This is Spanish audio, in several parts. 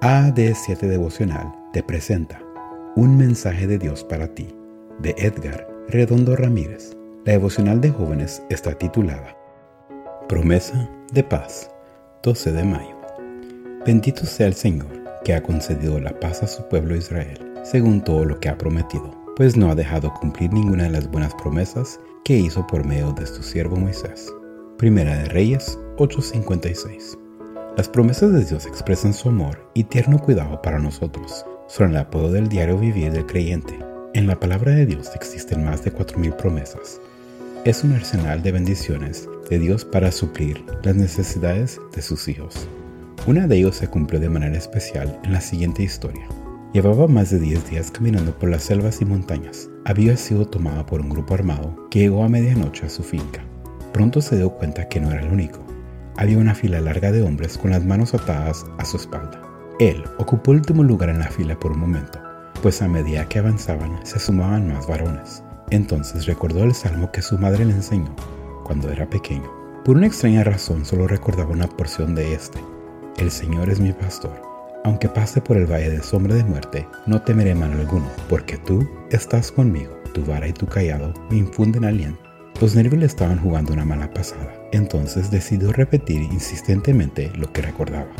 AD7 Devocional te presenta Un mensaje de Dios para ti, de Edgar Redondo Ramírez. La devocional de jóvenes está titulada Promesa de paz, 12 de mayo. Bendito sea el Señor, que ha concedido la paz a su pueblo Israel, según todo lo que ha prometido, pues no ha dejado cumplir ninguna de las buenas promesas que hizo por medio de su siervo Moisés. Primera de Reyes 8:56 las promesas de Dios expresan su amor y tierno cuidado para nosotros. Son el apodo del diario vivir del creyente. En la palabra de Dios existen más de 4.000 promesas. Es un arsenal de bendiciones de Dios para suplir las necesidades de sus hijos. Una de ellos se cumplió de manera especial en la siguiente historia. Llevaba más de 10 días caminando por las selvas y montañas. Había sido tomada por un grupo armado que llegó a medianoche a su finca. Pronto se dio cuenta que no era el único había una fila larga de hombres con las manos atadas a su espalda. Él ocupó el último lugar en la fila por un momento, pues a medida que avanzaban se sumaban más varones. Entonces recordó el salmo que su madre le enseñó cuando era pequeño. Por una extraña razón solo recordaba una porción de este. El Señor es mi pastor. Aunque pase por el valle de sombra de muerte, no temeré mal alguno, porque tú estás conmigo. Tu vara y tu callado me infunden aliento. Los nervios le estaban jugando una mala pasada, entonces decidió repetir insistentemente lo que recordaba.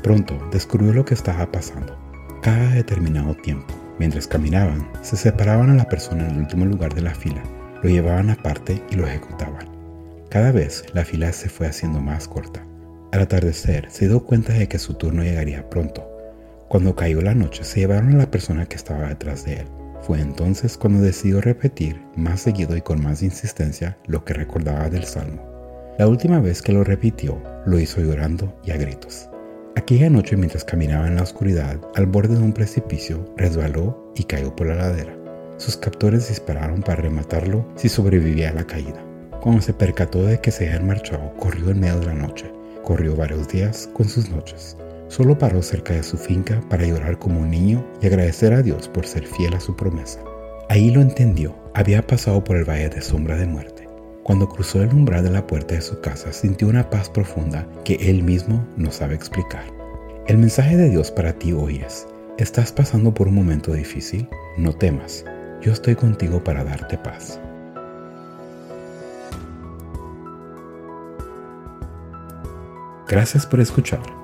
Pronto descubrió lo que estaba pasando. Cada determinado tiempo, mientras caminaban, se separaban a la persona en el último lugar de la fila, lo llevaban aparte y lo ejecutaban. Cada vez la fila se fue haciendo más corta. Al atardecer se dio cuenta de que su turno llegaría pronto. Cuando cayó la noche se llevaron a la persona que estaba detrás de él. Fue entonces cuando decidió repetir más seguido y con más insistencia lo que recordaba del Salmo. La última vez que lo repitió, lo hizo llorando y a gritos. Aquella noche mientras caminaba en la oscuridad, al borde de un precipicio, resbaló y cayó por la ladera. Sus captores dispararon para rematarlo si sobrevivía a la caída. Cuando se percató de que se habían marchado, corrió en medio de la noche. Corrió varios días con sus noches. Solo paró cerca de su finca para llorar como un niño y agradecer a Dios por ser fiel a su promesa. Ahí lo entendió, había pasado por el valle de sombra de muerte. Cuando cruzó el umbral de la puerta de su casa sintió una paz profunda que él mismo no sabe explicar. El mensaje de Dios para ti hoy es, ¿estás pasando por un momento difícil? No temas, yo estoy contigo para darte paz. Gracias por escuchar.